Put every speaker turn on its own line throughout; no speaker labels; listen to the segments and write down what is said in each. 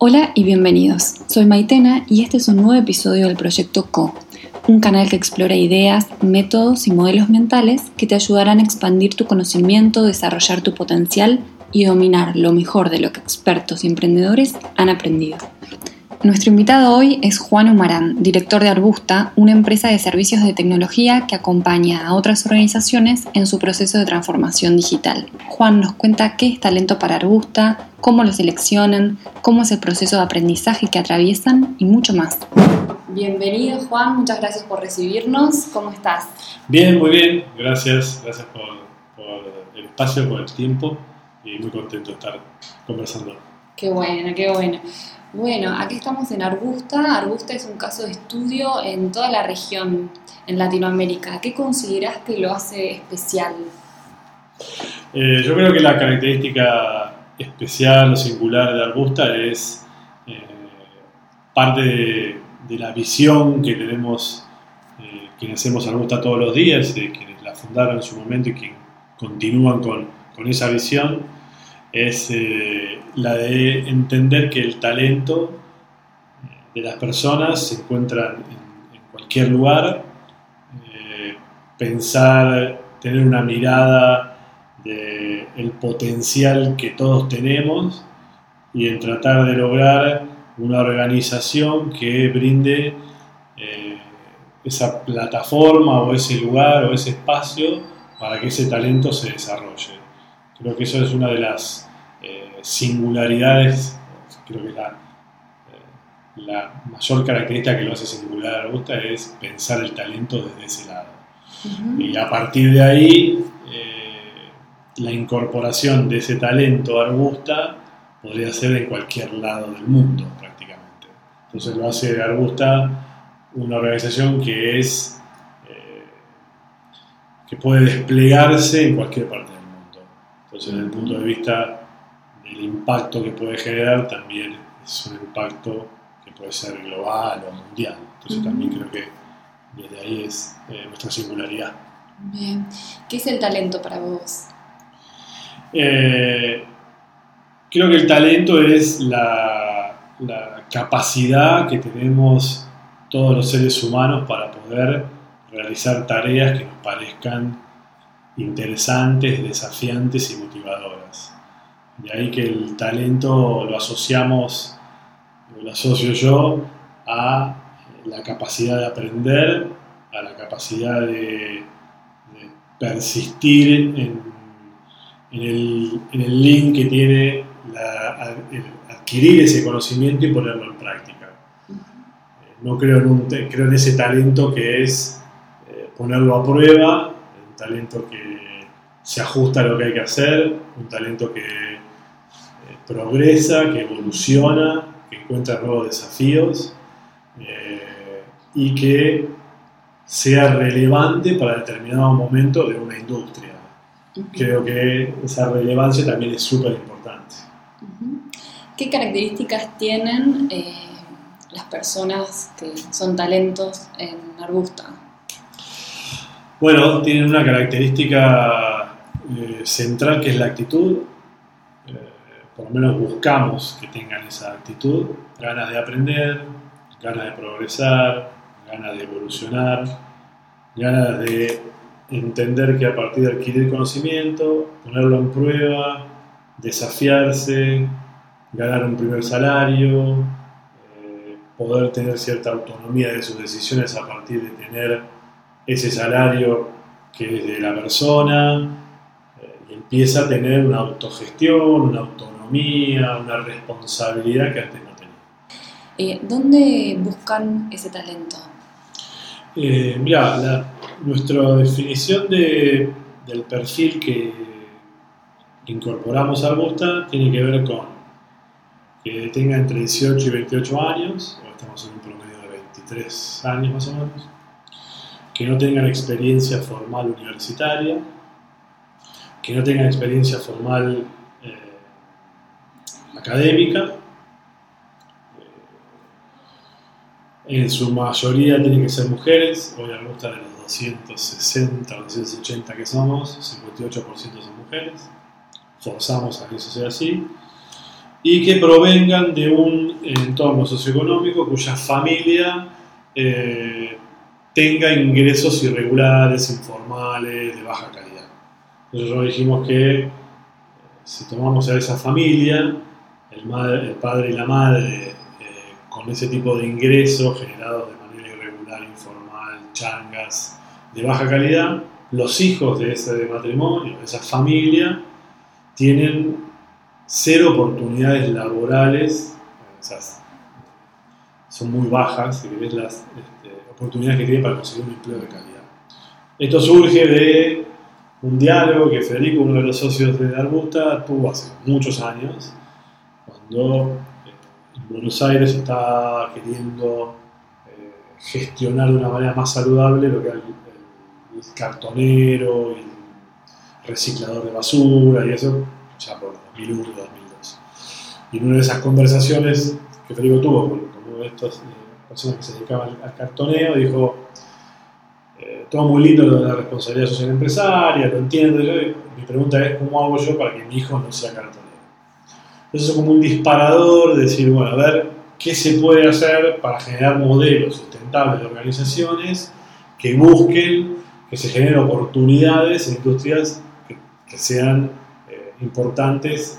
Hola y bienvenidos. Soy Maitena y este es un nuevo episodio del proyecto Co, un canal que explora ideas, métodos y modelos mentales que te ayudarán a expandir tu conocimiento, desarrollar tu potencial y dominar lo mejor de lo que expertos y emprendedores han aprendido. Nuestro invitado hoy es Juan Humarán, director de Arbusta, una empresa de servicios de tecnología que acompaña a otras organizaciones en su proceso de transformación digital. Juan nos cuenta qué es talento para Arbusta, cómo lo seleccionan, cómo es el proceso de aprendizaje que atraviesan y mucho más. Bienvenido Juan, muchas gracias por recibirnos. ¿Cómo estás?
Bien, muy bien. Gracias, gracias por, el espacio, por el tiempo y muy contento de estar conversando.
Qué bueno, qué bueno. Bueno, aquí estamos en Arbusta. Arbusta es un caso de estudio en toda la región, en Latinoamérica. ¿Qué consideras que lo hace especial?
Eh, yo creo que la característica especial o singular de Arbusta es eh, parte de, la visión que tenemos eh, quienes hacemos Arbusta todos los días, de quienes la fundaron en su momento y quienes continúan con, con esa visión es eh, la de entender que el talento de las personas se encuentra en, cualquier lugar, eh, pensar, tener una mirada del el potencial que todos tenemos y en tratar de lograr una organización que brinde eh, esa plataforma o ese lugar o ese espacio para que ese talento se desarrolle. Creo que eso es una de las eh, singularidades, creo que la, eh, la mayor característica que lo hace singular a gusta es pensar el talento desde ese lado. Y a partir de ahí, eh, la incorporación de ese talento a Arbusta podría ser en cualquier lado del mundo prácticamente. Entonces lo hace Arbusta una organización que es que puede desplegarse en cualquier parte entonces, desde el punto de vista del impacto que puede generar, también es un impacto que puede ser global o mundial. Entonces, también creo que desde ahí es eh, nuestra singularidad.
Bien. ¿Qué es el talento para vos?
Eh, creo que el talento es la, la capacidad que tenemos todos los seres humanos para poder realizar tareas que nos parezcan interesantes, desafiantes y motivadoras. De ahí que el talento lo asociamos, lo asocio yo a la capacidad de aprender, a la capacidad de, persistir en, el, link que tiene adquirir ese conocimiento y ponerlo en práctica. No creo en, un, creo en ese talento que es eh, ponerlo a prueba talento que se ajusta a lo que hay que hacer, un talento que eh, progresa, que evoluciona, que encuentra nuevos desafíos eh, y que sea relevante para determinado momento de una industria. Creo que esa relevancia también es súper importante.
¿Qué características tienen eh, las personas que son talentos en Arbusta?
Bueno, tienen una característica eh, central que es la actitud. Por lo menos buscamos que tengan esa actitud, ganas de aprender, ganas de progresar, ganas de evolucionar, ganas de entender que a partir de adquirir conocimiento, ponerlo en prueba, desafiarse, ganar un primer salario, eh, poder tener cierta autonomía de sus decisiones a partir de tener ese salario que es de la persona eh, empieza a tener una autogestión, una autonomía, una responsabilidad que antes no tenía.
Eh, ¿Dónde buscan ese talento?
Eh, mira, nuestra definición de, del perfil que incorporamos a Busta tiene que ver con que tenga entre 18 y 28 años, o estamos en un promedio de 23 años más o menos, que no tengan experiencia formal universitaria, que no tengan experiencia formal académica. Eh, en su mayoría tienen que ser mujeres, hoy a gusta de los 260 o 280 que somos, 58% son mujeres, forzamos a que eso sea así. y que provengan de un entorno socioeconómico cuya familia eh, tenga ingresos irregulares, informales, de baja calidad. Nosotros dijimos que eh, si tomamos a esa familia, el, padre y la madre, eh, con ese tipo de ingresos generados de manera irregular, informal, changas, de baja calidad, los hijos de ese matrimonio, de esa familia, tienen cero oportunidades laborales, son muy bajas, si ves las este, oportunidades que tienen para conseguir un empleo de calidad. Esto surge de un diálogo que Federico, uno de los socios de Arbusta, tuvo hace muchos años, cuando eh, en Buenos Aires estaba queriendo eh, gestionar de una manera más saludable lo que era el, cartonero, el reciclador de basura y eso, ya por 2001, 2002. Y en una de esas conversaciones que Federico tuvo con, uno de estas eh, personas que se dedicaban al, cartoneo, dijo, todo muy lindo lo de la responsabilidad social empresaria, lo entiendo, mi pregunta es, ¿cómo hago yo para que mi hijo no sea cartonero? Eso es como un disparador de decir, bueno, a ver qué se puede hacer para generar modelos sustentables de organizaciones que busquen que se generen oportunidades en industrias que, sean eh, importantes.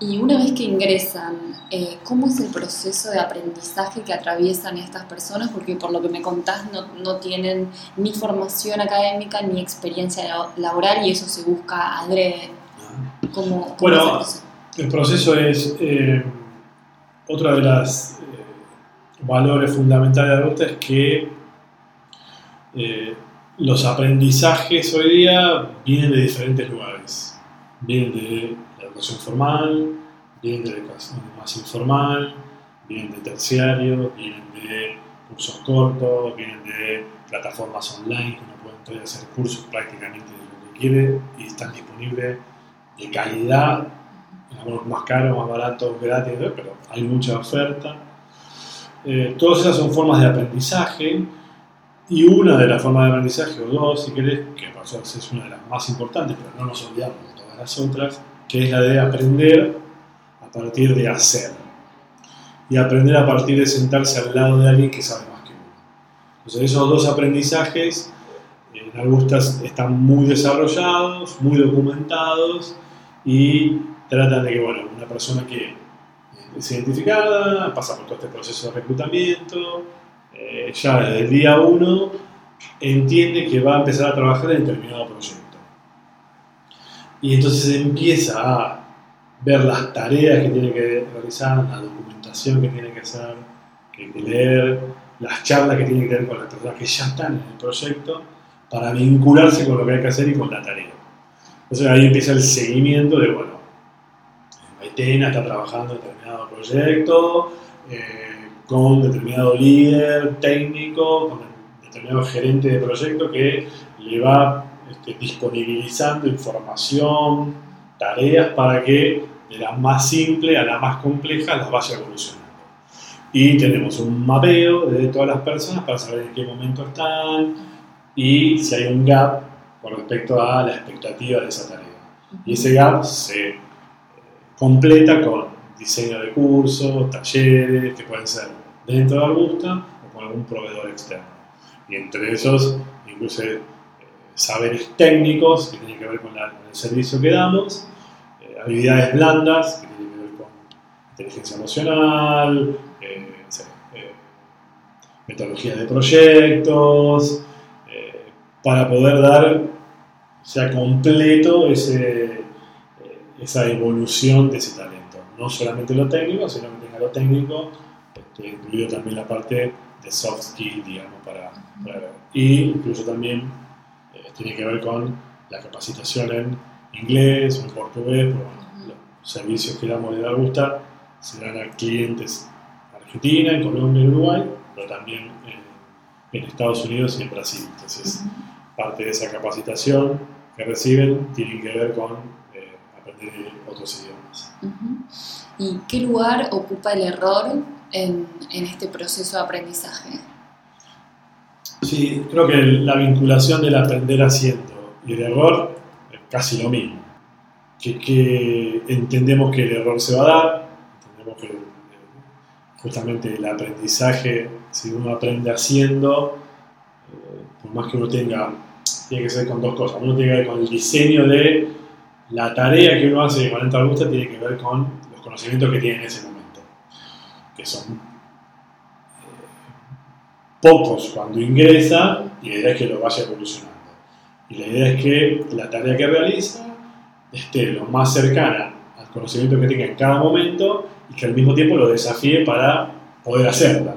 Y una vez que ingresan, eh, ¿cómo es el proceso de aprendizaje que atraviesan estas personas? Porque por lo que me contás no, no tienen ni formación académica ni experiencia laboral y eso se busca adrede.
Ah. ¿Cómo, bueno, el proceso es eh, otra de las eh, valores fundamentales de la ruta es que eh, los aprendizajes hoy día vienen de diferentes lugares. Vienen de la educación formal, vienen de la educación más informal, vienen de terciario, vienen de cursos cortos, vienen de plataformas online que uno puede hacer cursos prácticamente de lo que quiere y están disponibles de calidad más caros, más baratos, gratis, pero hay mucha oferta. Eh, todas esas son formas de aprendizaje y una de las formas de aprendizaje, o dos si querés, que es una de las más importantes, pero no nos olvidamos de todas las otras, que es la de aprender a partir de hacer y aprender a partir de sentarse al lado de alguien que sabe más que uno. Entonces esos dos aprendizajes en Arbustas están muy desarrollados, muy documentados y tratan de que, bueno, una persona que es identificada, pasa por todo este proceso de reclutamiento, eh, ya desde el día uno entiende que va a empezar a trabajar en determinado proyecto. Y entonces empieza a ver las tareas que tiene que realizar, la documentación que tiene que hacer, que leer, las charlas que tiene que tener con las personas que ya están en el proyecto, para vincularse con lo que hay que hacer y con la tarea. Entonces ahí empieza el seguimiento de, bueno, Maitena está trabajando en determinado proyecto, eh, con determinado líder técnico, con determinado gerente de proyecto que le va este, disponibilizando información, tareas para que de la más simple a la más compleja las vaya evolucionando. Y tenemos un mapeo de todas las personas para saber en qué momento están y si hay un gap con respecto a la expectativa de esa tarea. Y ese gap se completa con diseño de cursos, talleres, que pueden ser dentro de Augusta o con algún proveedor externo. Y entre esos, incluso eh, saberes técnicos que tienen que ver con, el servicio que damos, eh, habilidades blandas que tienen que ver con inteligencia emocional, eh, metodología de proyectos, para poder dar, sea completo ese esa evolución de ese talento. No solamente lo técnico, sino que tenga lo técnico, este, incluido también la parte de soft skill, digamos, para, y incluso también eh, tiene que ver con la capacitación en inglés o en portugués, los servicios que damos de Augusta se dan a clientes en Argentina, en Colombia, en Uruguay, pero también en Estados Unidos y en Brasil. Entonces, parte de esa capacitación que reciben tiene que ver con aprender otros idiomas.
¿Y qué lugar ocupa el error en, en, este proceso de aprendizaje?
Sí, creo que la vinculación del aprender haciendo y el error es casi lo mismo. que, entendemos que el error se va a dar, entendemos que justamente el aprendizaje, si uno aprende haciendo, eh, por más que uno tenga, tiene que ser con dos cosas, uno tiene que ver con el diseño de la tarea que uno hace con esta gusta, tiene que ver con los conocimientos que tiene en ese momento, que son eh, pocos cuando ingresa y la idea es que lo vaya evolucionando. Y la idea es que la tarea que realiza esté lo más cercana al conocimiento que tenga en cada momento y que al mismo tiempo lo desafíe para poder hacerla,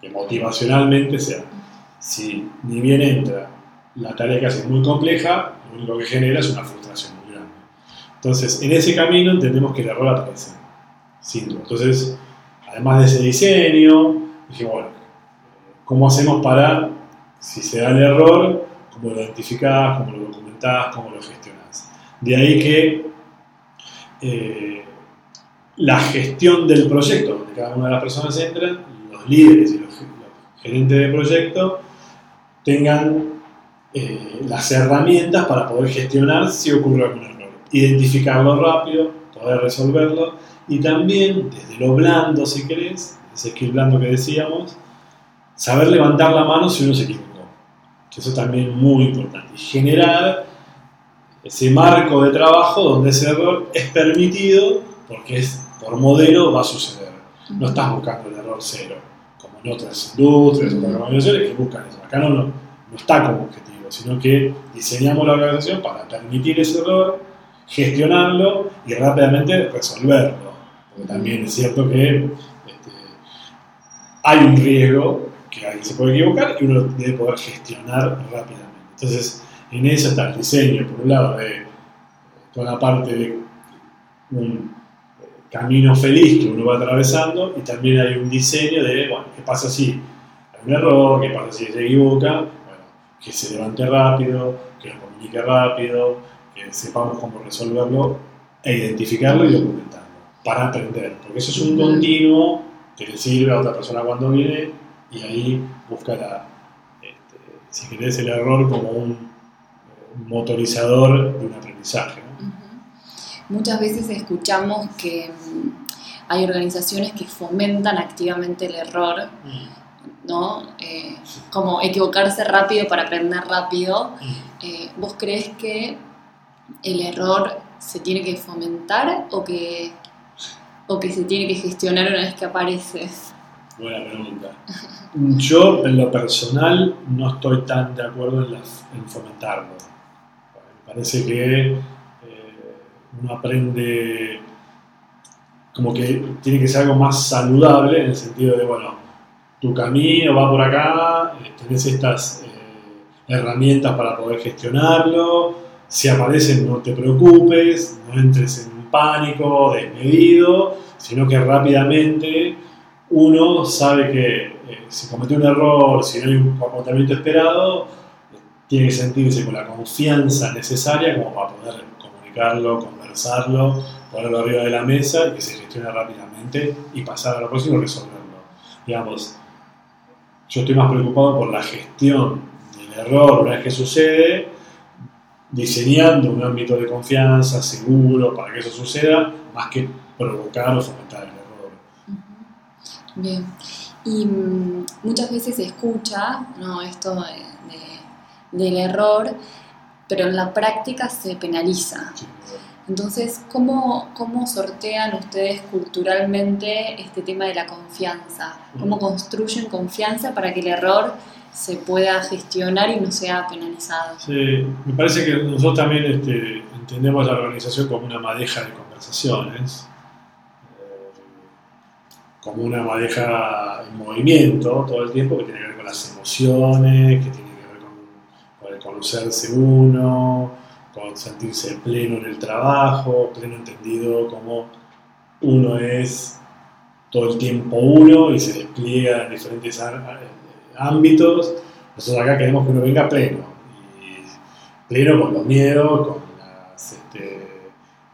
que motivacionalmente sea. Si ni bien entra, la tarea que hace es muy compleja, lo único que genera es una frustración. Entonces, en ese camino entendemos que el error aparece, sin. Entonces, además de ese diseño, dije, bueno, ¿cómo hacemos para, si se da el error, cómo lo identificás, cómo lo documentás, cómo lo gestionás? De ahí que eh, la gestión del proyecto, donde cada una de las personas entran, los líderes y los, gerentes de proyecto tengan eh, las herramientas para poder gestionar si ocurre error, identificarlo rápido, poder resolverlo y también desde lo blando, si querés, ese skill blando que decíamos, saber levantar la mano si uno se equivocó. Eso también es muy importante. Y generar ese marco de trabajo donde ese error es permitido porque es por modelo va a suceder. No estás buscando el error cero, como en otras industrias, otras organizaciones que buscan eso. Acá no, no, está como objetivo, sino que diseñamos la organización para permitir ese error, gestionarlo y rápidamente resolverlo. Porque también es cierto que este, hay un riesgo que alguien se puede equivocar y uno debe poder gestionar rápidamente. Entonces, en eso está el diseño, por un lado, de toda la parte de un camino feliz que uno va atravesando y también hay un diseño de, bueno, ¿qué pasa si hay un error? ¿Qué pasa si se equivoca? Que se levante rápido, que lo comunique rápido, que sepamos cómo resolverlo e identificarlo y documentarlo para aprender, porque eso es un continuo que le sirve a otra persona cuando viene y ahí busca este, si querés, el error como un, motorizador de un aprendizaje.
Muchas veces escuchamos que mm, hay organizaciones que fomentan activamente el error, mm. ¿no? Eh, como equivocarse rápido para aprender rápido. Mm. Eh, ¿Vos crees que el error se tiene que fomentar o que, o que se tiene que gestionar una vez que aparece?
Buena pregunta. Yo, en lo personal, no estoy tan de acuerdo en, en fomentarlo. Me parece que uno aprende como que tiene que ser algo más saludable en el sentido de, bueno, tu camino va por acá, eh, tenés estas eh, herramientas para poder gestionarlo, si aparecen no te preocupes, no entres en pánico desmedido, sino que rápidamente uno sabe que eh, si comete un error, si no hay un comportamiento esperado, tiene que sentirse con la confianza necesaria como para poder comunicarlo, conversarlo, ponerlo arriba de la mesa y que se gestione rápidamente y pasar a lo próximo y resolverlo. Digamos, yo estoy más preocupado por la gestión del error una vez que sucede, diseñando un ámbito de confianza seguro para que eso suceda, más que provocar o fomentar el error.
Bien, y mm, muchas veces se escucha ¿no? esto del error, pero en la práctica se penaliza. Entonces, ¿cómo, ¿cómo sortean ustedes culturalmente este tema de la confianza? ¿Cómo construyen confianza para que el error se pueda gestionar y no sea penalizado?
Sí, me parece que nosotros también este, entendemos la organización como una madeja de conversaciones, eh, como una madeja en movimiento todo el tiempo que tiene que ver con las emociones, que tiene que ver con, con el conocerse uno con sentirse pleno en el trabajo, pleno entendido como uno es todo el tiempo uno y se despliega en diferentes ámbitos. Nosotros acá queremos que uno venga pleno, pleno con los miedos, con las este,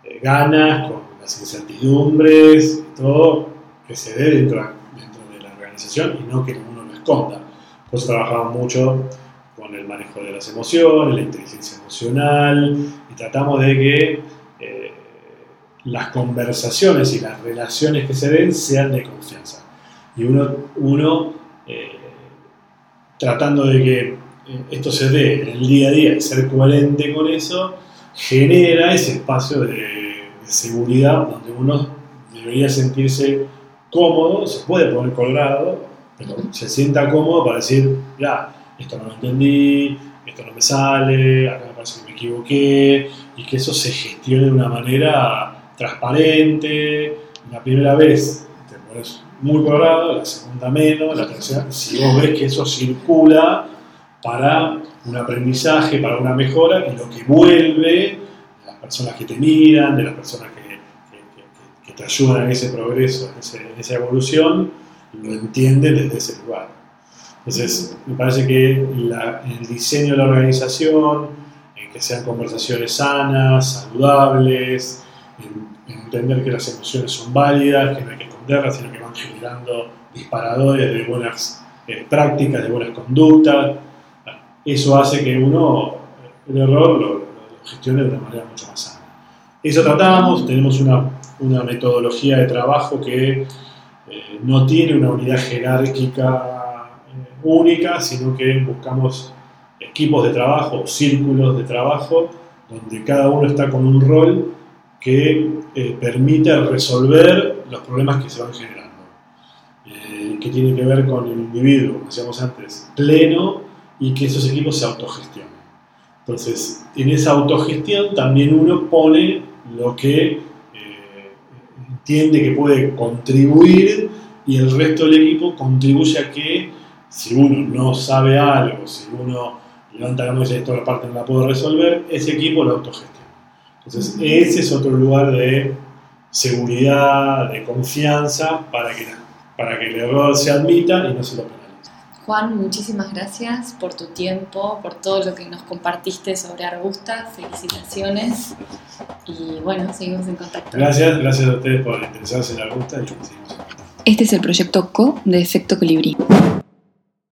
eh, ganas, con las incertidumbres, todo que se dé dentro, dentro de la organización y no que uno lo esconda. Por eso trabajamos mucho con el manejo de las emociones, la inteligencia emocional, y tratamos de que eh, las conversaciones y las relaciones que se den sean de confianza. Y uno, uno tratando de que eh, esto se dé en el día a día y ser coherente con eso, genera ese espacio de, seguridad donde uno debería sentirse cómodo, se puede poner colgado, pero se sienta cómodo para decir, ya, esto no lo entendí, esto no me sale, acá me parece que me equivoqué, y que eso se gestione de una manera transparente. La primera vez te pones muy colorado, la segunda menos, la tercera, si vos ves que eso circula para un aprendizaje, para una mejora, y lo que vuelve de las personas que te miran, de las personas que, te ayudan en ese progreso, en, esa evolución, lo entienden desde ese lugar. Entonces, me parece que el diseño de la organización, en que sean conversaciones sanas, saludables, entender que las emociones son válidas, que no hay que sino que van generando disparadores de buenas eh, prácticas, de buenas conductas. Eso hace que uno el error lo, gestione de una manera mucho más sana. Eso tratamos, tenemos una, una metodología de trabajo que eh, no tiene una unidad jerárquica eh, única, sino que buscamos equipos de trabajo, círculos de trabajo, donde cada uno está con un rol que eh, permite resolver los problemas que se van generando, eh, que tiene que ver con el individuo, como decíamos antes, pleno y que esos equipos se autogestionen. Entonces, en esa autogestión también uno pone lo que eh, entiende que puede contribuir y el resto del equipo contribuye a que si uno no sabe algo, si uno levanta la mano y dice esto la parte no la puedo resolver, ese equipo lo autogestiona. Entonces, ese es otro lugar de seguridad, de confianza, para que, para que el error se admita y no se lo penalice.
Juan, muchísimas gracias por tu tiempo, por todo lo que nos compartiste sobre Arbusta. Felicitaciones. Y bueno, seguimos en contacto.
Gracias, gracias a ustedes por interesarse en Arbusta y seguimos en contacto.
Este es el proyecto CO de Efecto Colibrí.